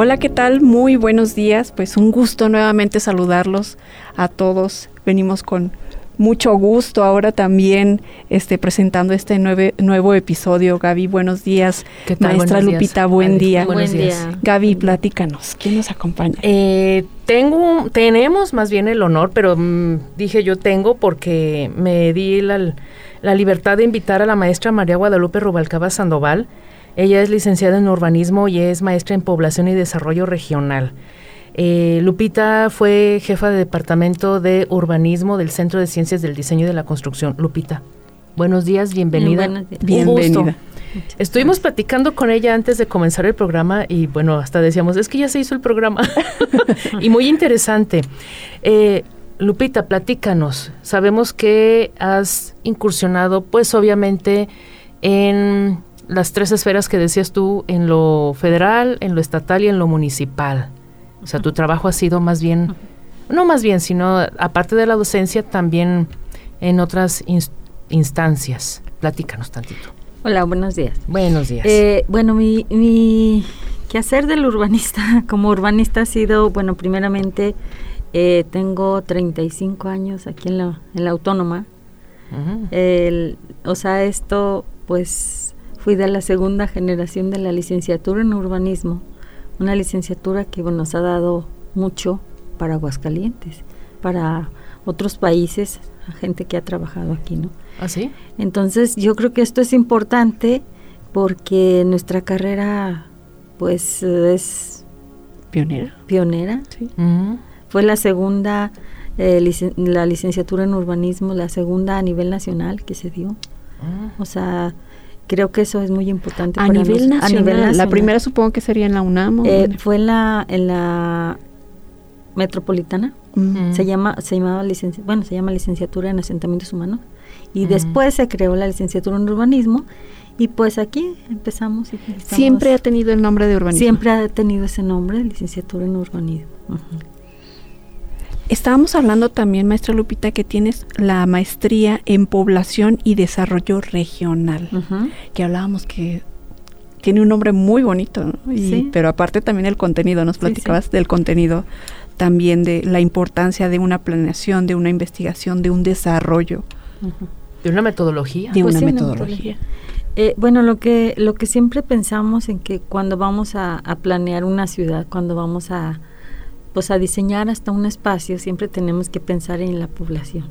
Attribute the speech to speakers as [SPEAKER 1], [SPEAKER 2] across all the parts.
[SPEAKER 1] Hola, ¿qué tal? Muy buenos días. Pues un gusto nuevamente saludarlos a todos. Venimos con mucho gusto ahora también este, presentando este nuevo episodio. Gaby, buenos días.
[SPEAKER 2] ¿Qué tal?
[SPEAKER 1] Maestra
[SPEAKER 2] buenos
[SPEAKER 1] Lupita,
[SPEAKER 2] días.
[SPEAKER 1] buen día.
[SPEAKER 2] Buenos días.
[SPEAKER 1] Gaby, platícanos. ¿Quién nos acompaña?
[SPEAKER 2] Eh, tengo, tenemos más bien el honor, pero mm, dije yo tengo porque me di la, la libertad de invitar a la maestra María Guadalupe Rubalcaba Sandoval. Ella es licenciada en urbanismo y es maestra en población y desarrollo regional. Eh, Lupita fue jefa de departamento de urbanismo del Centro de Ciencias del Diseño y de la Construcción. Lupita, buenos días, bienvenida.
[SPEAKER 3] Buenos días.
[SPEAKER 1] Bienvenida.
[SPEAKER 2] gusto. Estuvimos platicando con ella antes de comenzar el programa y bueno, hasta decíamos, es que ya se hizo el programa. y muy interesante. Eh, Lupita, platícanos. Sabemos que has incursionado, pues obviamente, en las tres esferas que decías tú, en lo federal, en lo estatal y en lo municipal. O sea, tu trabajo ha sido más bien, no más bien, sino aparte de la docencia, también en otras ins- instancias. Platícanos tantito.
[SPEAKER 3] Hola, buenos días.
[SPEAKER 2] Buenos días.
[SPEAKER 3] Eh, bueno, mi, mi quehacer del urbanista, como urbanista ha sido, bueno, primeramente eh, tengo 35 años aquí en la, en la autónoma. El- o sea, esto, pues, fui de la segunda generación de la licenciatura en urbanismo, una licenciatura que bueno, nos ha dado mucho para Aguascalientes, para otros países, a gente que ha trabajado aquí, ¿no?
[SPEAKER 2] ¿Ah, sí?
[SPEAKER 3] Entonces yo creo que esto es importante porque nuestra carrera pues es
[SPEAKER 1] Pionera.
[SPEAKER 3] pionera.
[SPEAKER 1] Sí.
[SPEAKER 2] Ujú.
[SPEAKER 3] Fue la segunda, eh, licen- la licenciatura en urbanismo, la segunda a nivel nacional que se dio.
[SPEAKER 2] Ah.
[SPEAKER 3] O sea, creo que eso es muy importante.
[SPEAKER 1] A
[SPEAKER 3] para
[SPEAKER 1] nivel,
[SPEAKER 3] nos-
[SPEAKER 1] nacional, La primera supongo que sería en la UNAM. ¿o
[SPEAKER 3] Eh, fue en la, en la metropolitana. Se llama, se llamaba licencia, bueno, se llama licenciatura en asentamientos humanos. Y después se creó la licenciatura en urbanismo. Y pues aquí empezamos. y
[SPEAKER 1] Siempre ha tenido el nombre de urbanismo.
[SPEAKER 3] siempre ha tenido ese nombre, licenciatura en urbanismo. Ujú.
[SPEAKER 1] Estábamos hablando también, maestra Lupita, que tienes la maestría en población y desarrollo regional, que hablábamos que tiene un nombre muy bonito, ¿no? Y-
[SPEAKER 3] Sí.
[SPEAKER 1] pero aparte también el contenido, nos
[SPEAKER 3] Sí,
[SPEAKER 1] platicabas del contenido, también de la importancia de una planeación, de una investigación, de un desarrollo.
[SPEAKER 2] De una metodología.
[SPEAKER 1] de
[SPEAKER 3] Pues
[SPEAKER 1] una
[SPEAKER 3] sí, una
[SPEAKER 1] metodología.
[SPEAKER 3] Eh, bueno, lo que, lo que siempre pensamos en que cuando vamos a, a planear una ciudad, cuando vamos a, pues a diseñar hasta un espacio, siempre tenemos que pensar en la población.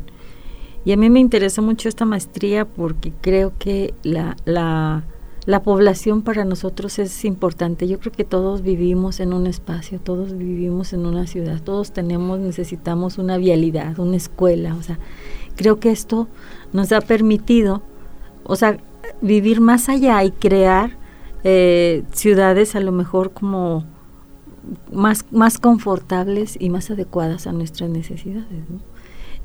[SPEAKER 3] Y a mí me interesó mucho esta maestría porque creo que la, la, la población para nosotros es importante. Yo creo que todos vivimos en un espacio, todos vivimos en una ciudad, todos tenemos, necesitamos una vialidad, una escuela. O sea, creo que esto nos ha permitido, o sea, vivir más allá y crear eh, ciudades a lo mejor como más, más confortables y más adecuadas a nuestras necesidades. ¿no?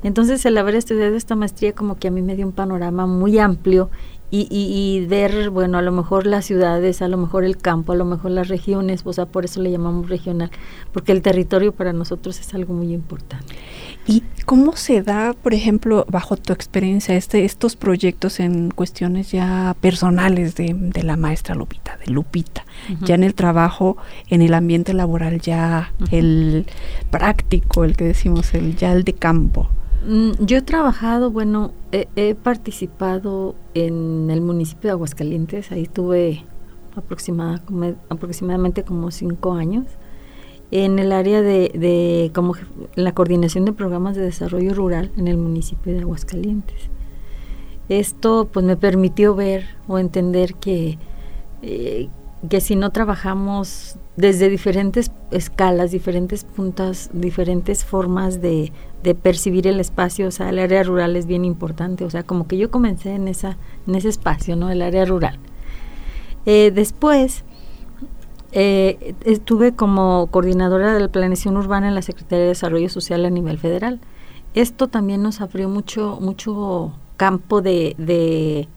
[SPEAKER 3] Entonces el haber estudiado esta maestría como que a mí me dio un panorama muy amplio y, y, y ver, bueno, a lo mejor las ciudades, a lo mejor el campo, a lo mejor las regiones, o sea, por eso le llamamos regional, porque el territorio para nosotros es algo muy importante.
[SPEAKER 1] ¿Y cómo se da, por ejemplo, bajo tu experiencia, este, estos proyectos en cuestiones ya personales de, de la maestra Lupita, de Lupita? Ya en el trabajo, en el ambiente laboral, ya el práctico, el que decimos, el ya el de campo.
[SPEAKER 3] Mm, Yo he trabajado, bueno, he, participado en el municipio de Aguascalientes, ahí tuve aproximada- aproximadamente como cinco años, en el área de, de como la coordinación de programas de desarrollo rural en el municipio de Aguascalientes. Esto pues me permitió ver o entender que, eh, que si no trabajamos desde diferentes escalas, diferentes puntas, diferentes formas de, percibir el espacio, o sea, el área rural es bien importante, o sea, como que yo comencé en, ese espacio, ¿no? El área rural. Eh, después eh, estuve como coordinadora de la planeación urbana en la Secretaría de Desarrollo Social a nivel federal. Esto también nos abrió mucho, mucho campo de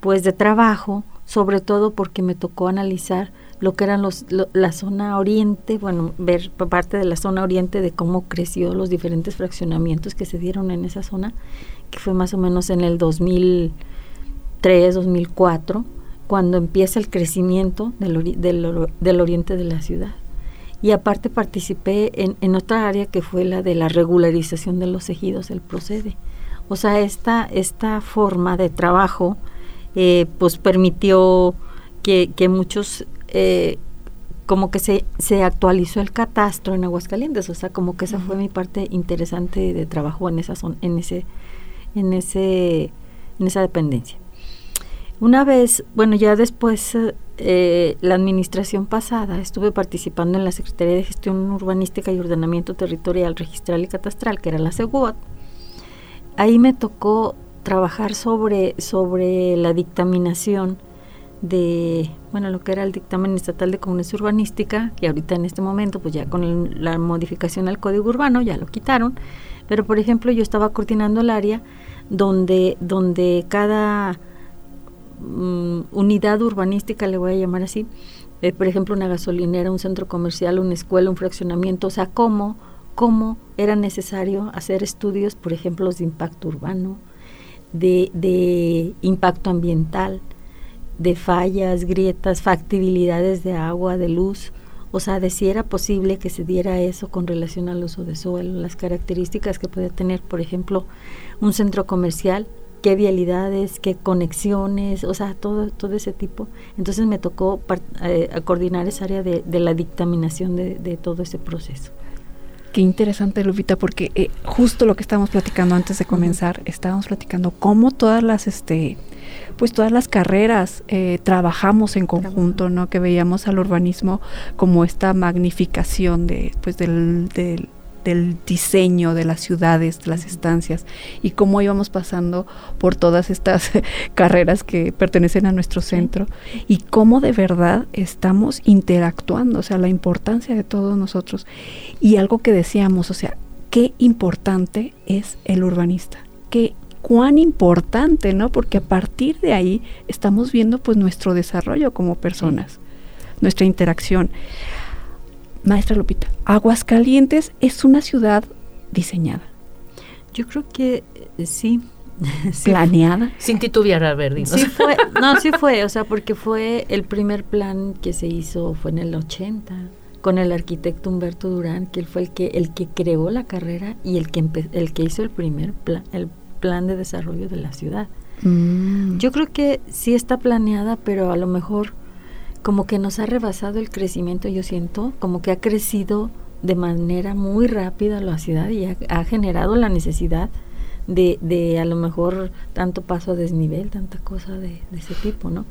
[SPEAKER 3] pues de trabajo, sobre todo porque me tocó analizar lo que eran los, la zona oriente, bueno, ver parte de la zona oriente de cómo creció los diferentes fraccionamientos que se dieron en esa zona, que fue más o menos en el 2003, 2004, cuando empieza el crecimiento del, del, del oriente de la ciudad. Y aparte participé en, en, otra área que fue la de la regularización de los ejidos, el procede. O sea, esta, esta forma de trabajo eh, pues permitió que, que muchos, eh, como que se, se actualizó el catastro en Aguascalientes, o sea, como que esa fue mi parte interesante de trabajo en esa zona, en ese, en ese, en esa dependencia. Una vez, bueno, ya después eh, la administración pasada estuve participando en la Secretaría de Gestión Urbanística y Ordenamiento Territorial, Registral y Catastral, que era la SEGUAT. Ahí me tocó trabajar sobre, sobre la dictaminación de, bueno, lo que era el dictamen estatal de comunidad urbanística, que ahorita en este momento, pues ya con la modificación al código urbano ya lo quitaron, pero por ejemplo yo estaba coordinando el área donde, donde cada mm, unidad urbanística, le voy a llamar así, eh, por ejemplo una gasolinera, un centro comercial, una escuela, un fraccionamiento, o sea, cómo, cómo era necesario hacer estudios, por ejemplo, de impacto urbano, de, impacto ambiental, de fallas, grietas, factibilidades de agua, de luz, o sea, de si era posible que se diera eso con relación al uso de suelo, las características que puede tener, por ejemplo, un centro comercial, qué vialidades, qué conexiones, o sea, todo, todo ese tipo. Entonces me tocó eh, coordinar esa área de, de la dictaminación de, de todo ese proceso.
[SPEAKER 1] Qué interesante, Lupita, porque eh, justo lo que estábamos platicando antes de comenzar, estábamos platicando cómo todas las, este, pues todas las carreras eh, trabajamos en conjunto, ¿no? Que veíamos al urbanismo como esta magnificación de, pues del, del del diseño de las ciudades, de las estancias y cómo íbamos pasando por todas estas carreras que pertenecen a nuestro centro y cómo de verdad estamos interactuando, o sea, la importancia de todos nosotros. Y algo que decíamos, o sea, qué importante es el urbanista, qué cuán importante, ¿no? Porque a partir de ahí estamos viendo pues nuestro desarrollo como personas, nuestra interacción. Maestra Lupita, Aguascalientes es una ciudad diseñada.
[SPEAKER 3] Yo creo que eh, sí.
[SPEAKER 1] ¿Planeada?
[SPEAKER 2] Sin titubear, a ver,
[SPEAKER 3] Sí fue, no, sí fue, o sea, porque fue el primer plan que se hizo, fue en el 80, con el arquitecto Humberto Durán, que él fue el que, el que creó la carrera y el que, el que hizo el primer plan, el plan de desarrollo de la ciudad. Mm. Yo creo que sí está planeada, pero a lo mejor como que nos ha rebasado el crecimiento, yo siento, como que ha crecido de manera muy rápida la ciudad y ha, generado la necesidad de, de, a lo mejor tanto paso a desnivel, tanta cosa de, ese tipo, ¿no?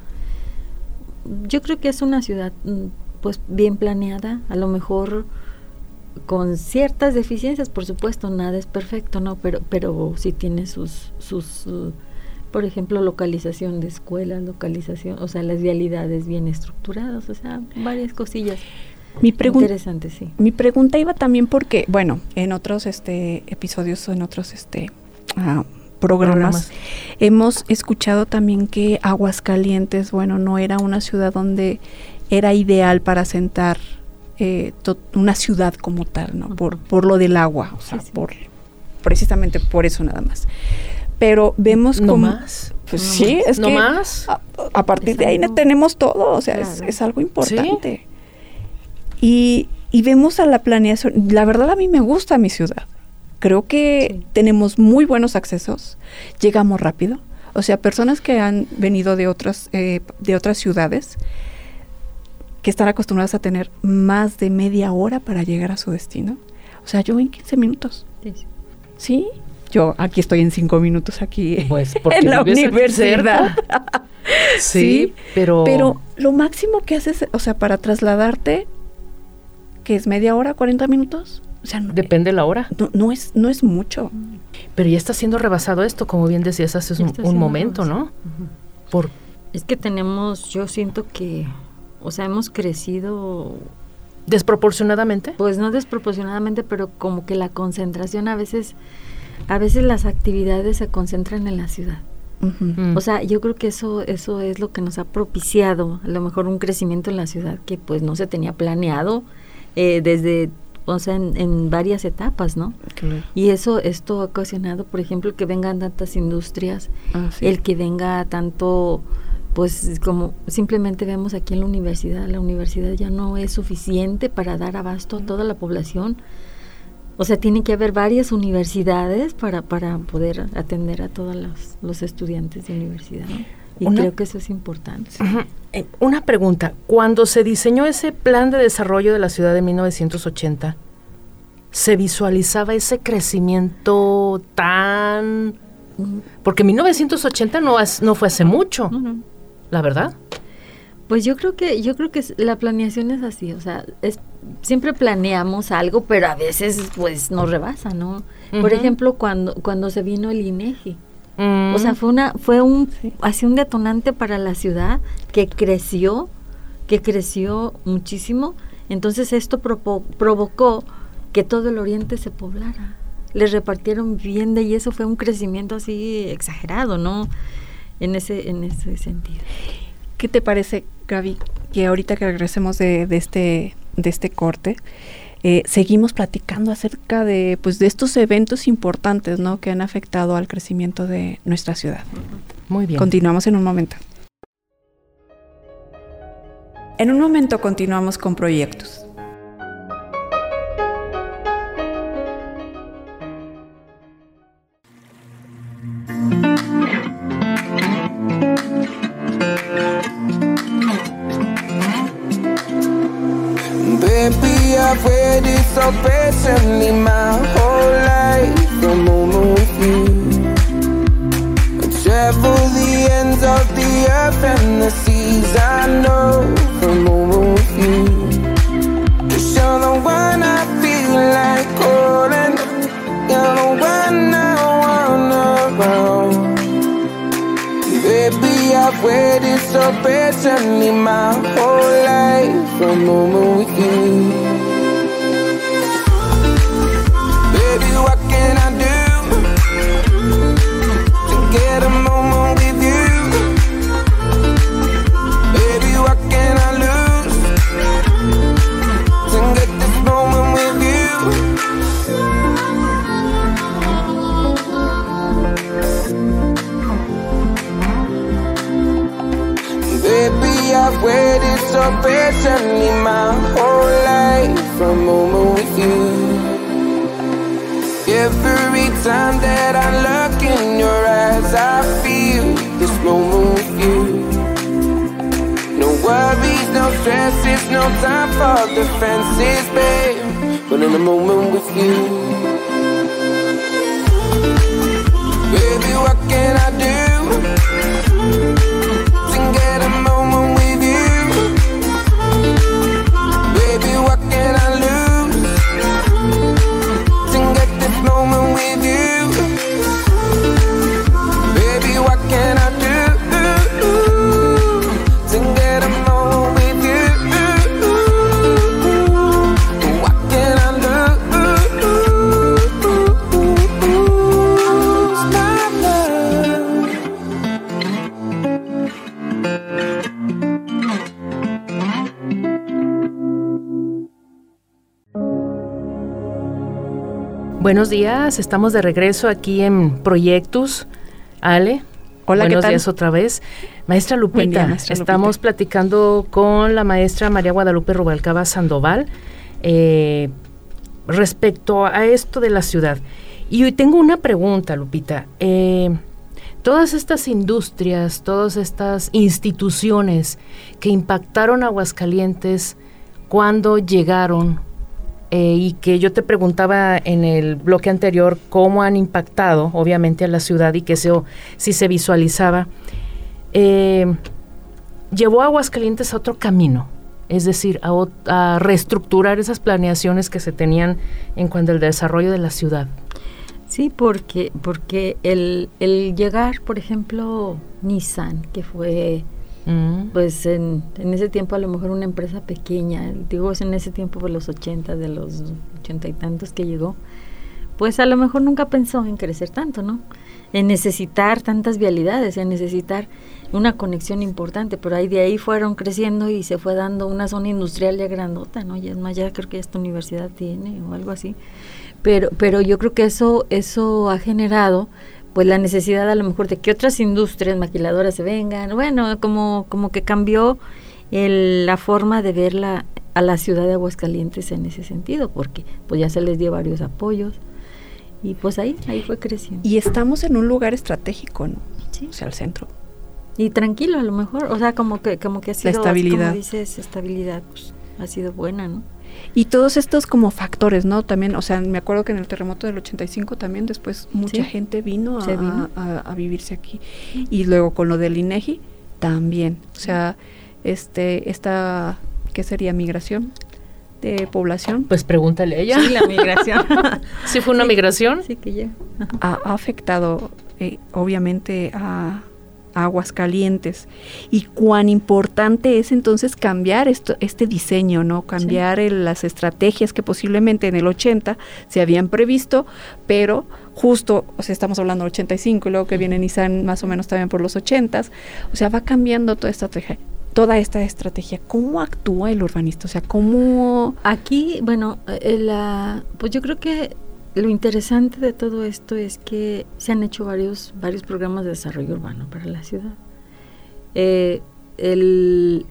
[SPEAKER 3] Yo creo que es una ciudad mm, pues bien planeada, a lo mejor con ciertas deficiencias, por supuesto, nada es perfecto, ¿no? Pero, pero sí tiene sus, sus uh, por ejemplo, localización de escuelas, localización, o sea, las vialidades bien estructuradas, o sea, varias cosillas.
[SPEAKER 1] Mi Interesante, sí. Mi pregunta iba también porque, bueno, en otros este episodios o en otros este ah, programas, hemos escuchado también que Aguascalientes, bueno, no era una ciudad donde era ideal para sentar eh, una ciudad como tal, ¿no? Por, por lo del agua, o sea, por precisamente por eso nada más pero vemos
[SPEAKER 2] no
[SPEAKER 1] como...
[SPEAKER 2] Más.
[SPEAKER 1] Pues sí, es
[SPEAKER 2] no
[SPEAKER 1] que
[SPEAKER 2] más.
[SPEAKER 1] A, partir de ahí tenemos todo, o sea, es, algo importante. Y, y, vemos a la planeación, la verdad a mí me gusta mi ciudad. Creo que tenemos muy buenos accesos, llegamos rápido. O sea, personas que han venido de otras, eh, de otras ciudades, que están acostumbradas a tener más de media hora para llegar a su destino. O sea, yo en 15 minutos. Sí. ¿Sí? Yo aquí estoy en cinco minutos aquí
[SPEAKER 2] pues
[SPEAKER 1] en la universidad.
[SPEAKER 2] sí, pero...
[SPEAKER 1] Pero lo máximo que haces, o sea, para trasladarte, que es media hora, 40 minutos. O sea, no,
[SPEAKER 2] Depende la hora.
[SPEAKER 1] no, no es, no es mucho.
[SPEAKER 2] Pero ya está siendo rebasado esto, como bien decías hace un, momento, ¿no? Por,
[SPEAKER 3] Es que tenemos, yo siento que, o sea, hemos crecido,
[SPEAKER 2] desproporcionadamente.
[SPEAKER 3] pues no desproporcionadamente, pero como que la concentración a veces, a veces las actividades se concentran en la ciudad.
[SPEAKER 2] Mm.
[SPEAKER 3] O sea, yo creo que eso, eso es lo que nos ha propiciado, a lo mejor un crecimiento en la ciudad que pues no se tenía planeado eh, desde, o sea, en, en varias etapas, ¿no?
[SPEAKER 1] Claro.
[SPEAKER 3] Y eso, esto ha ocasionado, por ejemplo, que vengan tantas industrias,
[SPEAKER 1] Ah, sí.
[SPEAKER 3] el que venga tanto, pues como simplemente vemos aquí en la universidad, la universidad ya no es suficiente para dar abasto a toda la población. O sea, tiene que haber varias universidades para, para poder atender a todos los, los estudiantes de universidad. ¿no? Y
[SPEAKER 2] Una-
[SPEAKER 3] creo que eso es importante.
[SPEAKER 2] Eh, una pregunta. Cuando se diseñó ese plan de desarrollo de la ciudad de 1980, ¿se visualizaba ese crecimiento tan...? Porque 1980 no, es- no fue hace mucho, la verdad.
[SPEAKER 3] Pues yo creo que yo creo que la planeación es así, o sea, es siempre planeamos algo, pero a veces pues nos rebasa, ¿no? Por ejemplo, cuando cuando se vino el INEGI,
[SPEAKER 2] Mm.
[SPEAKER 3] o sea, fue una fue un
[SPEAKER 1] Sí.
[SPEAKER 3] así un detonante para la ciudad que creció, que creció muchísimo. Entonces esto propo- provocó que todo el oriente se poblara. Les repartieron vivienda y eso fue un crecimiento así exagerado, ¿no? En ese en ese sentido.
[SPEAKER 1] ¿Qué te parece, Gaby, que ahorita que regresemos de, de este, de este corte, eh, seguimos platicando acerca de, pues, de estos eventos importantes, ¿no? Que han afectado al crecimiento de nuestra ciudad.
[SPEAKER 2] Muy bien.
[SPEAKER 1] Continuamos en un momento. En un momento continuamos con proyectos.
[SPEAKER 4] So patiently my whole life a moment with you. So patiently my whole life a moment with you. Every time that I look in your eyes, I feel this moment with you. No worries, no stresses, no time for defenses, babe. But in a moment with you. Baby, what can I do
[SPEAKER 2] Buenos días, estamos de regreso aquí en Proyectus. Ale.
[SPEAKER 1] Hola, ¿qué
[SPEAKER 2] Buenos
[SPEAKER 1] tal?
[SPEAKER 2] días otra vez. Maestra Lupita,
[SPEAKER 1] Buen día, maestra
[SPEAKER 2] estamos
[SPEAKER 1] Lupita.
[SPEAKER 2] platicando con la maestra María Guadalupe Rubalcaba Sandoval eh, respecto a esto de la ciudad. Y hoy tengo una pregunta, Lupita. Eh, todas estas industrias, todas estas instituciones que impactaron a Aguascalientes cuando llegaron eh, y que yo te preguntaba en el bloque anterior cómo han impactado, obviamente, a la ciudad y que eso sí se visualizaba. eh, llevó a Aguascalientes a otro camino, es decir, a, a reestructurar esas planeaciones que se tenían en cuanto al desarrollo de la ciudad.
[SPEAKER 3] Sí, porque, porque el, el llegar, por ejemplo, Nissan, que fue
[SPEAKER 2] Mm.
[SPEAKER 3] pues en, en ese tiempo a lo mejor una empresa pequeña, digo en ese tiempo de los 80, de los ochenta y tantos que llegó, pues a lo mejor nunca pensó en crecer tanto, ¿no? En necesitar tantas vialidades, en necesitar una conexión importante, pero ahí de ahí fueron creciendo y se fue dando una zona industrial ya grandota, ¿no? Y es más, ya creo que esta universidad tiene o algo así. Pero, pero yo creo que eso, eso ha generado pues la necesidad a lo mejor de que otras industrias maquiladoras se vengan, bueno, como, como que cambió el- la forma de ver la, a la ciudad de Aguascalientes en ese sentido, porque pues ya se les dio varios apoyos y pues ahí, ahí fue creciendo.
[SPEAKER 1] Y estamos en un lugar estratégico, ¿no?
[SPEAKER 3] Sí.
[SPEAKER 1] O sea, el centro.
[SPEAKER 3] Y tranquilo a lo mejor, o sea, como que, como que ha sido, así
[SPEAKER 1] estabilidad.
[SPEAKER 3] como dices, estabilidad, pues, ha sido buena, ¿no?
[SPEAKER 1] Y todos estos como factores, ¿no? También, o sea, me acuerdo que en el terremoto del 85 también después mucha
[SPEAKER 3] Sí.
[SPEAKER 1] gente vino, a,
[SPEAKER 3] Se vino.
[SPEAKER 1] a- a vivirse aquí. Y luego con lo del INEGI también. O sea, este esta ¿qué sería migración de población?
[SPEAKER 2] Pues pregúntale a ella.
[SPEAKER 3] Sí, la migración.
[SPEAKER 2] ¿Sí fue una
[SPEAKER 3] Sí.
[SPEAKER 2] migración?
[SPEAKER 3] sí que ya.
[SPEAKER 1] Ha afectado eh, obviamente a, a Aguascalientes y cuán importante es entonces cambiar esto, este diseño, ¿no? Cambiar el- las estrategias que posiblemente en el 80 se habían previsto, pero justo, o sea, estamos hablando del 85 y luego que viene Nissan más o menos también por los 80s, o sea, va cambiando toda esta estrategia. Toda esta estrategia, ¿cómo actúa el urbanista? O sea, ¿cómo
[SPEAKER 3] Aquí, bueno, eh, la, pues yo creo que lo interesante de todo esto es que se han hecho varios, varios programas de desarrollo urbano para la ciudad. Eh, el,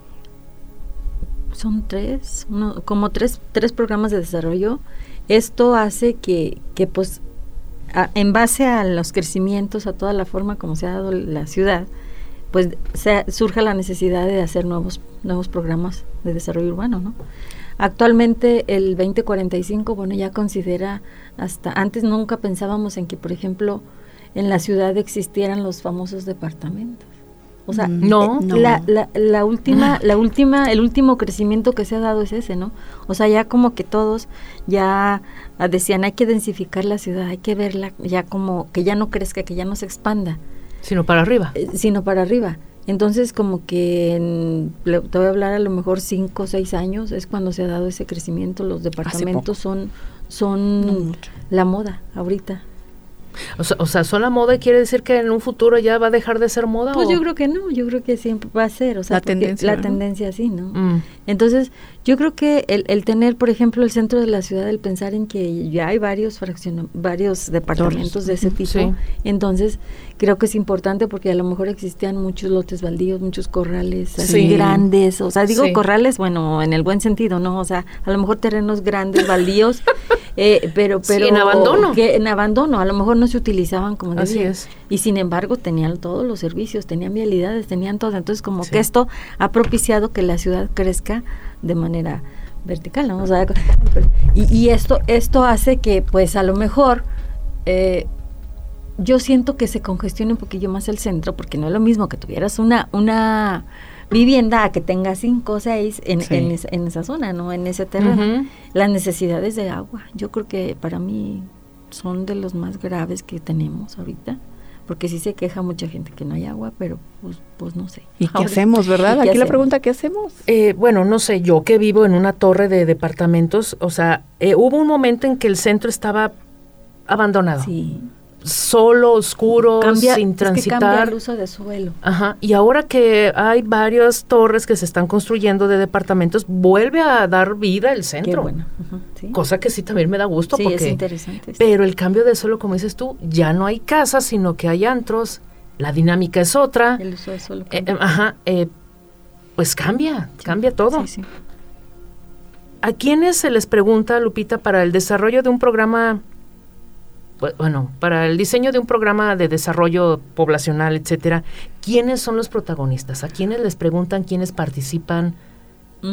[SPEAKER 3] son tres, como tres, tres programas de desarrollo. Esto hace que, que pues, en base a los crecimientos, a toda la forma como se ha dado la ciudad, pues se, surja la necesidad de hacer nuevos, nuevos programas de desarrollo urbano, ¿no? Actualmente el 2045, bueno, ya considera hasta antes nunca pensábamos en que, por ejemplo, en la ciudad existieran los famosos departamentos. O sea,
[SPEAKER 1] Mm,
[SPEAKER 2] No.
[SPEAKER 1] no.
[SPEAKER 3] la, la, la última, la última, el último crecimiento que se ha dado es ese, ¿no? O sea, ya como que todos ya decían hay que densificar la ciudad, hay que verla ya como que ya no crezca, que ya no se expanda
[SPEAKER 2] Sino para arriba.
[SPEAKER 3] eh, sino para arriba. Entonces, como que en- le- te voy a hablar a lo mejor cinco o seis años es cuando se ha dado ese crecimiento. Los departamentos son son
[SPEAKER 1] No
[SPEAKER 3] la moda ahorita.
[SPEAKER 2] O sea, o sea, ¿son la moda y quiere decir que en un futuro ya va a dejar de ser moda?
[SPEAKER 3] Pues
[SPEAKER 2] o-
[SPEAKER 3] yo creo que no, yo creo que siempre va a ser, o sea,
[SPEAKER 1] La tendencia,
[SPEAKER 3] la
[SPEAKER 1] ¿no?
[SPEAKER 3] tendencia sí, ¿no?
[SPEAKER 2] Mm.
[SPEAKER 3] Entonces, yo creo que el, el tener, por ejemplo, el centro de la ciudad, el pensar en que ya hay varios varios departamentos de ese tipo,
[SPEAKER 2] sí.
[SPEAKER 3] entonces creo que es importante porque a lo mejor existían muchos lotes baldíos, muchos corrales así
[SPEAKER 2] Sí.
[SPEAKER 3] grandes, o sea, digo
[SPEAKER 2] Sí.
[SPEAKER 3] corrales, bueno, en el buen sentido, ¿no? O sea, a lo mejor terrenos grandes, baldíos, eh, pero,
[SPEAKER 2] Sí,
[SPEAKER 3] pero
[SPEAKER 2] en abandono.
[SPEAKER 3] que en abandono, a lo mejor no se utilizaban como
[SPEAKER 2] Así es.
[SPEAKER 3] Y sin embargo tenían todos los servicios, tenían vialidades, tenían todo. Entonces como que esto ha propiciado que la ciudad crezca de manera vertical, ¿no? O sea, y, y esto, esto hace que pues a lo mejor eh, yo siento que se congestione un poquillo más el centro, porque no es lo mismo que tuvieras una, una vivienda a que tengas cinco o seis en,
[SPEAKER 1] Sí.
[SPEAKER 3] en, esa, en esa zona, ¿no? En ese terreno. Las necesidades de agua, yo creo que para mí son de los más graves que tenemos ahorita, porque sí se queja mucha gente que no hay agua, pero pues, pues no sé.
[SPEAKER 1] ¿Y qué hacemos, verdad?
[SPEAKER 3] ¿y qué
[SPEAKER 1] Aquí la pregunta, ¿qué hacemos?
[SPEAKER 2] Eh, bueno, no sé, yo que vivo en una torre de departamentos, o sea, eh, hubo un momento en que el centro estaba abandonado,
[SPEAKER 3] Sí.
[SPEAKER 2] Solo, oscuro,
[SPEAKER 3] Cambia,
[SPEAKER 2] sin
[SPEAKER 3] es que cambia
[SPEAKER 2] transitar.
[SPEAKER 3] el uso de suelo.
[SPEAKER 2] Ajá. Y ahora que hay varias torres que se están construyendo de departamentos, vuelve a dar vida el
[SPEAKER 3] Qué
[SPEAKER 2] centro.
[SPEAKER 3] bueno. ujú, sí.
[SPEAKER 2] Cosa que sí también me da gusto
[SPEAKER 3] Sí, es
[SPEAKER 2] porque
[SPEAKER 3] interesante. sí.
[SPEAKER 2] pero el cambio de suelo, como dices tú, ya no hay casas, sino que hay antros, la dinámica es otra.
[SPEAKER 3] el uso de suelo.
[SPEAKER 2] Eh, eh, ajá, eh, pues cambia, cambia todo.
[SPEAKER 3] sí, sí.
[SPEAKER 2] ¿A quiénes se les pregunta, Lupita, para el desarrollo de un programa, bu- bueno, para el diseño de un programa de desarrollo poblacional, etcétera? ¿Quiénes son los protagonistas? ¿A quiénes les preguntan? ¿Quiénes participan?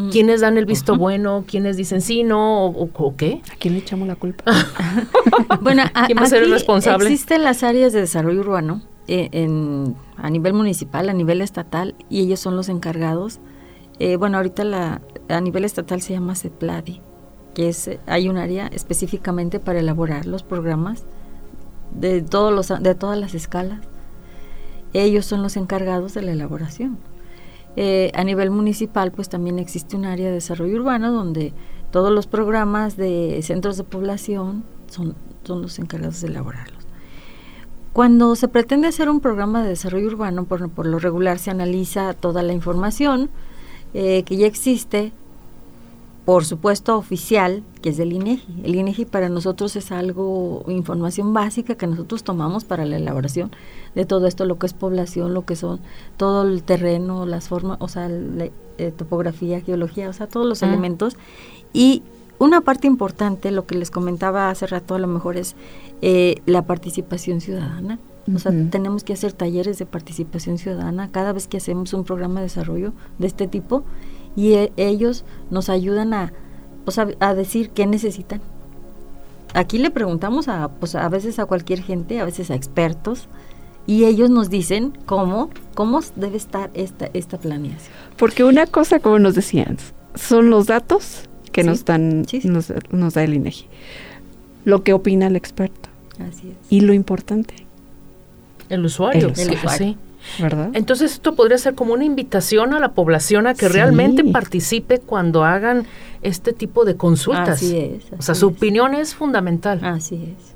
[SPEAKER 2] ¿Quiénes dan el visto bueno? ¿Quiénes dicen sí, no o, o qué?
[SPEAKER 1] ¿A quién le echamos la culpa?
[SPEAKER 3] Bueno, a-
[SPEAKER 2] ¿Quién va a ser el responsable?
[SPEAKER 3] Existen las áreas de desarrollo urbano eh, en, a nivel municipal, a nivel estatal, y ellos son los encargados. Eh, bueno, ahorita la, a nivel estatal se llama CEPLADI, que es, hay un área específicamente para elaborar los programas de, todos los, de todas las escalas. Ellos son los encargados de la elaboración. Eh, a nivel municipal, pues también existe un área de desarrollo urbano donde todos los programas de centros de población son, son los encargados de elaborarlos. Cuando se pretende hacer un programa de desarrollo urbano, por, por lo regular se analiza toda la información eh, que ya existe, por supuesto oficial, que es del INEGI. El INEGI para nosotros es algo, información básica que nosotros tomamos para la elaboración de todo esto, lo que es población, lo que son todo el terreno, las formas, o sea, la, eh, topografía, geología, o sea, todos los elementos. Y una parte importante, lo que les comentaba hace rato, a lo mejor es eh, la participación ciudadana. O sea, tenemos que hacer talleres de participación ciudadana cada vez que hacemos un programa de desarrollo de este tipo y e, ellos nos ayudan a, pues, a, decir qué necesitan. Aquí le preguntamos a, pues, a veces a cualquier gente, a veces a expertos, y ellos nos dicen cómo, cómo debe estar esta, esta planeación.
[SPEAKER 1] Porque una cosa, como nos decían, son los datos que nos dan, Nos, nos, da el INEGI. Lo que opina el experto.
[SPEAKER 3] Así es.
[SPEAKER 1] Y lo importante.
[SPEAKER 2] El usuario.
[SPEAKER 3] El usuario. Sí.
[SPEAKER 1] ¿Verdad?
[SPEAKER 2] Entonces esto podría ser como una invitación a la población a que realmente participe cuando hagan este tipo de consultas.
[SPEAKER 3] Así es.
[SPEAKER 2] o sea, su opinión es fundamental.
[SPEAKER 3] Así es.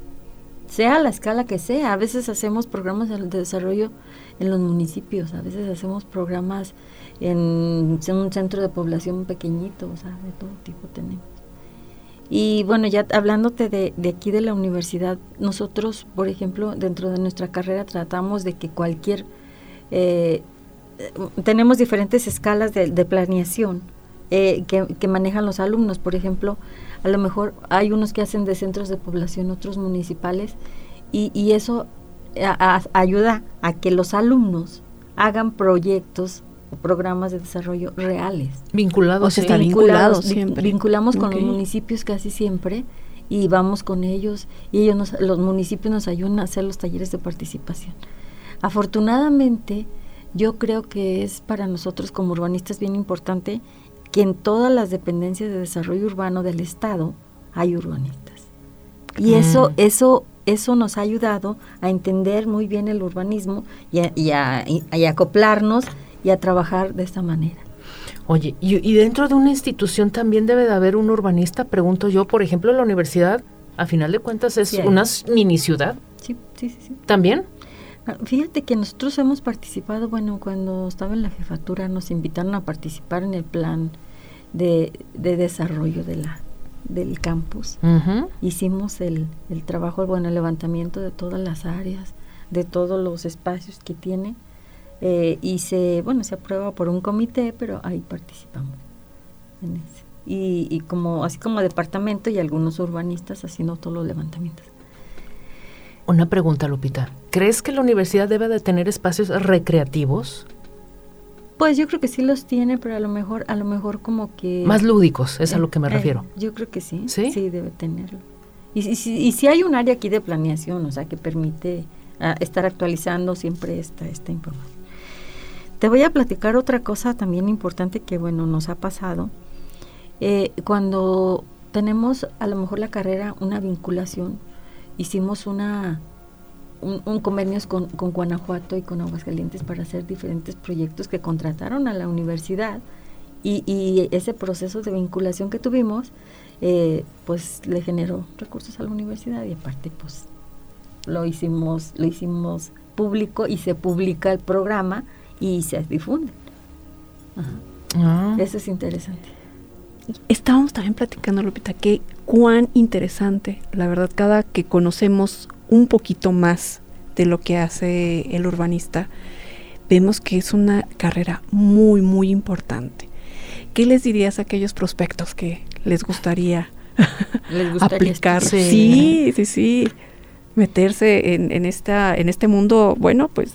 [SPEAKER 3] Sea la escala que sea, a veces hacemos programas de desarrollo en los municipios, a veces hacemos programas en, un centro de población pequeñito, o sea, de todo tipo tenemos. Y bueno, ya hablándote de, de, aquí de la universidad, nosotros, por ejemplo, dentro de nuestra carrera tratamos de que cualquier eh, tenemos diferentes escalas de, planeación eh, que, manejan los alumnos. Por ejemplo, a lo mejor hay unos que hacen de centros de población, otros municipales, y, eso ayuda a que los alumnos hagan proyectos o programas de desarrollo reales.
[SPEAKER 2] Vinculados,
[SPEAKER 1] o vinculados,
[SPEAKER 3] Vinculamos con los municipios casi siempre y vamos con ellos y ellos los municipios nos ayudan a hacer los talleres de participación. Afortunadamente, yo creo que es para nosotros como urbanistas bien importante que en todas las dependencias de desarrollo urbano del Estado hay urbanistas. Y eso, eso, eso nos ha ayudado a entender muy bien el urbanismo y a, acoplarnos y a trabajar de esta manera.
[SPEAKER 2] Oye, y, dentro de una institución también debe de haber un urbanista, pregunto yo, por ejemplo, la universidad, a final de cuentas es una mini ciudad.
[SPEAKER 3] Sí, sí, sí, sí.
[SPEAKER 2] ¿También?
[SPEAKER 3] Ah, fíjate que nosotros hemos participado, bueno, cuando estaba en la jefatura nos invitaron a participar en el plan de, desarrollo de la, del campus. Hicimos el, el trabajo, bueno, el levantamiento de todas las áreas, de todos los espacios que tiene. Eh, y se, bueno, se aprueba por un comité, pero ahí participamos en ese. Y, y como, así como departamento y algunos urbanistas haciendo todos los levantamientos.
[SPEAKER 2] Una pregunta, Lupita. ¿Crees que la universidad debe de tener espacios recreativos?
[SPEAKER 3] Pues yo creo que sí los tiene, pero a lo mejor, a lo mejor como que...
[SPEAKER 2] Más lúdicos, es a lo que me eh, refiero.
[SPEAKER 3] yo creo que sí, sí, debe tenerlo. Y, y, si hay un área aquí de planeación, o sea, que permite ah, estar actualizando siempre esta, esta información. Te voy a platicar otra cosa también importante que, bueno, nos ha pasado. Eh, cuando tenemos a lo mejor la carrera, una vinculación hicimos una, un, convenio con, con, Guanajuato y con Aguascalientes para hacer diferentes proyectos que contrataron a la universidad. Y, y ese proceso de vinculación que tuvimos eh, pues le generó recursos a la universidad y aparte pues lo hicimos lo hicimos público y se publica el programa y se difunde. Ah. eso es interesante
[SPEAKER 1] Estábamos también platicando, Lupita, que cuán interesante, la verdad, cada que conocemos un poquito más de lo que hace el urbanista, vemos que es una carrera muy, muy importante. ¿Qué les dirías a aquellos prospectos que les gustaría, aplicar? Sí, sí, sí. Meterse en, esta, en este mundo, bueno, pues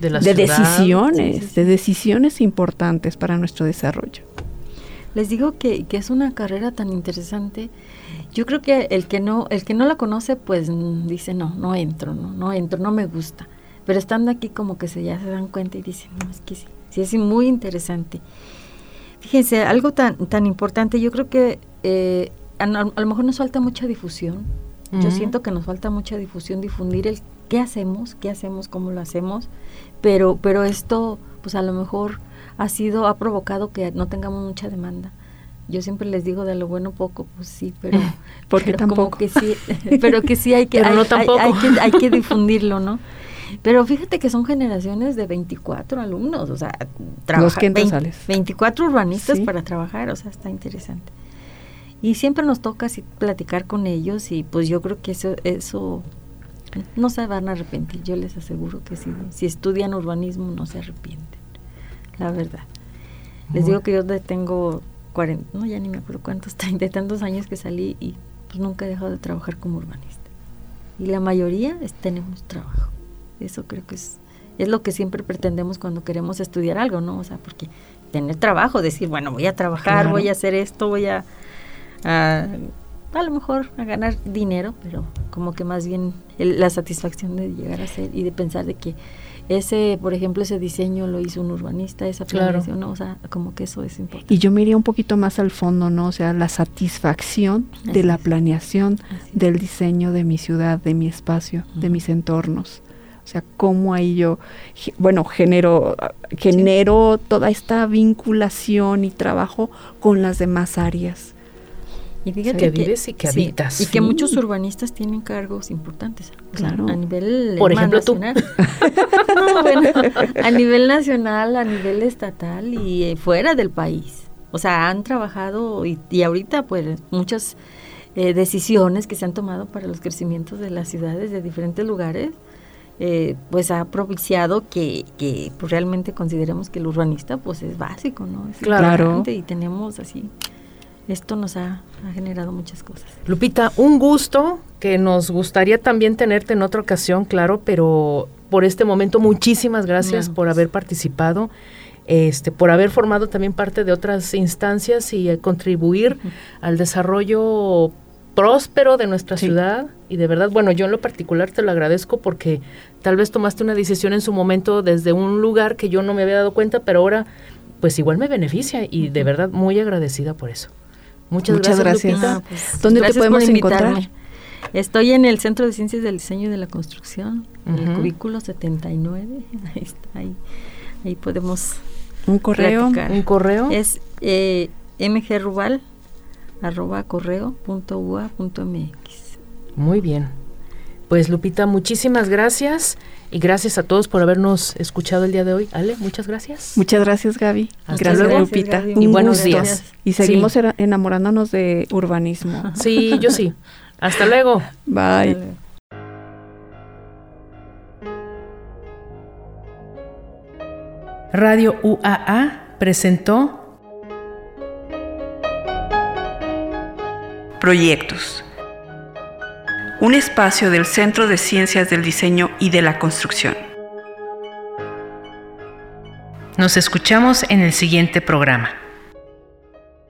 [SPEAKER 1] de, decisiones, de decisiones importantes para nuestro desarrollo
[SPEAKER 3] les digo que, que, es una carrera tan interesante. Yo creo que el que no, el que no la conoce, pues dice no, no entro, no, no entro, no me gusta. pero estando aquí como que se ya se dan cuenta y dicen, no, es que sí, sí es muy interesante. Fíjense, algo tan, tan importante, yo creo que eh, a, a, lo mejor nos falta mucha difusión. Yo siento que nos falta mucha difusión, difundir el qué hacemos, qué hacemos, cómo lo hacemos, pero, pero esto, pues a lo mejor ha sido, ha provocado que no tengamos mucha demanda. Yo siempre les digo de lo bueno poco, pues sí, pero
[SPEAKER 1] porque tampoco
[SPEAKER 3] que sí, pero que sí hay que, hay, que hay que difundirlo, ¿no? Pero fíjate que son generaciones de 24 alumnos, o sea,
[SPEAKER 1] trabajan
[SPEAKER 3] 24 urbanistas para trabajar, o sea, está interesante. Y siempre nos toca así platicar con ellos y pues yo creo que eso eso no se van a arrepentir, yo les aseguro que si, si estudian urbanismo no se arrepienten, la verdad. Les digo que yo tengo 40, no ya ni me acuerdo cuántos, de tantos años que salí y pues nunca he dejado de trabajar como urbanista. Y la mayoría tenemos trabajo. Eso creo que es, es lo que siempre pretendemos cuando queremos estudiar algo, ¿no? O sea, porque tener trabajo, decir, bueno, voy a trabajar, voy a hacer esto, voy a, a, a lo mejor a ganar dinero, pero como que más bien la satisfacción de llegar a ser y de pensar de que ese, por ejemplo, ese diseño lo hizo un urbanista, esa planeación, ¿no? o sea, como que eso es importante.
[SPEAKER 1] Y yo me iría un poquito más al fondo, ¿no? O sea, la satisfacción de la planeación del diseño de mi ciudad, de mi espacio, de mis entornos. O sea, cómo ahí yo, bueno, genero, genero toda esta vinculación y trabajo con las demás áreas.
[SPEAKER 2] Y fíjate que, vives y que habitas.
[SPEAKER 3] Y que muchos urbanistas tienen cargos importantes.
[SPEAKER 1] Claro.
[SPEAKER 3] A nivel
[SPEAKER 2] Por ejemplo,
[SPEAKER 3] nacional. bueno, a nivel nacional, a nivel estatal y eh, fuera del país. O sea, han trabajado y, y ahorita pues muchas eh, decisiones que se han tomado para los crecimientos de las ciudades de diferentes lugares eh, pues ha propiciado que, que pues, realmente consideremos que el urbanista pues es básico, ¿no? Es
[SPEAKER 1] claro.
[SPEAKER 3] Y tenemos así, esto nos ha, ha, generado muchas cosas.
[SPEAKER 2] Lupita, un gusto que nos gustaría también tenerte en otra ocasión, claro, pero por este momento muchísimas gracias no, por haber participado. Este, por haber formado también parte de otras instancias y eh, contribuir uh -huh. al desarrollo próspero de nuestra sí. ciudad y de verdad, bueno, yo en lo particular te lo agradezco porque tal vez tomaste una decisión en su momento desde un lugar que yo no me había dado cuenta, pero ahora pues igual me beneficia y de verdad muy agradecida por eso. Muchas,
[SPEAKER 1] Muchas
[SPEAKER 2] gracias.
[SPEAKER 1] gracias. Ah, pues, ¿Dónde gracias te podemos encontrar?
[SPEAKER 3] Estoy en el Centro de Ciencias del Diseño y de la Construcción, uh -huh. en el cubículo 79. Ahí está, ahí, ahí podemos.
[SPEAKER 1] Un correo.
[SPEAKER 2] Platicar. Un correo.
[SPEAKER 3] Es eh, mgrubal arroba correo punto ua punto mx.
[SPEAKER 2] Muy bien. Pues Lupita, muchísimas gracias y gracias a todos por habernos escuchado el día de hoy. Ale, muchas gracias.
[SPEAKER 1] Muchas gracias, Gaby.
[SPEAKER 2] Hasta
[SPEAKER 1] gracias,
[SPEAKER 2] luego.
[SPEAKER 1] Lupita.
[SPEAKER 3] Gaby.
[SPEAKER 2] Y buenos días.
[SPEAKER 1] Y seguimos sí. enamorándonos de urbanismo.
[SPEAKER 2] Sí, yo sí. Hasta luego.
[SPEAKER 1] Bye.
[SPEAKER 2] Radio UAA presentó
[SPEAKER 5] Proyectos. Un espacio del Centro de Ciencias del Diseño y de la Construcción.
[SPEAKER 2] Nos escuchamos en el siguiente programa.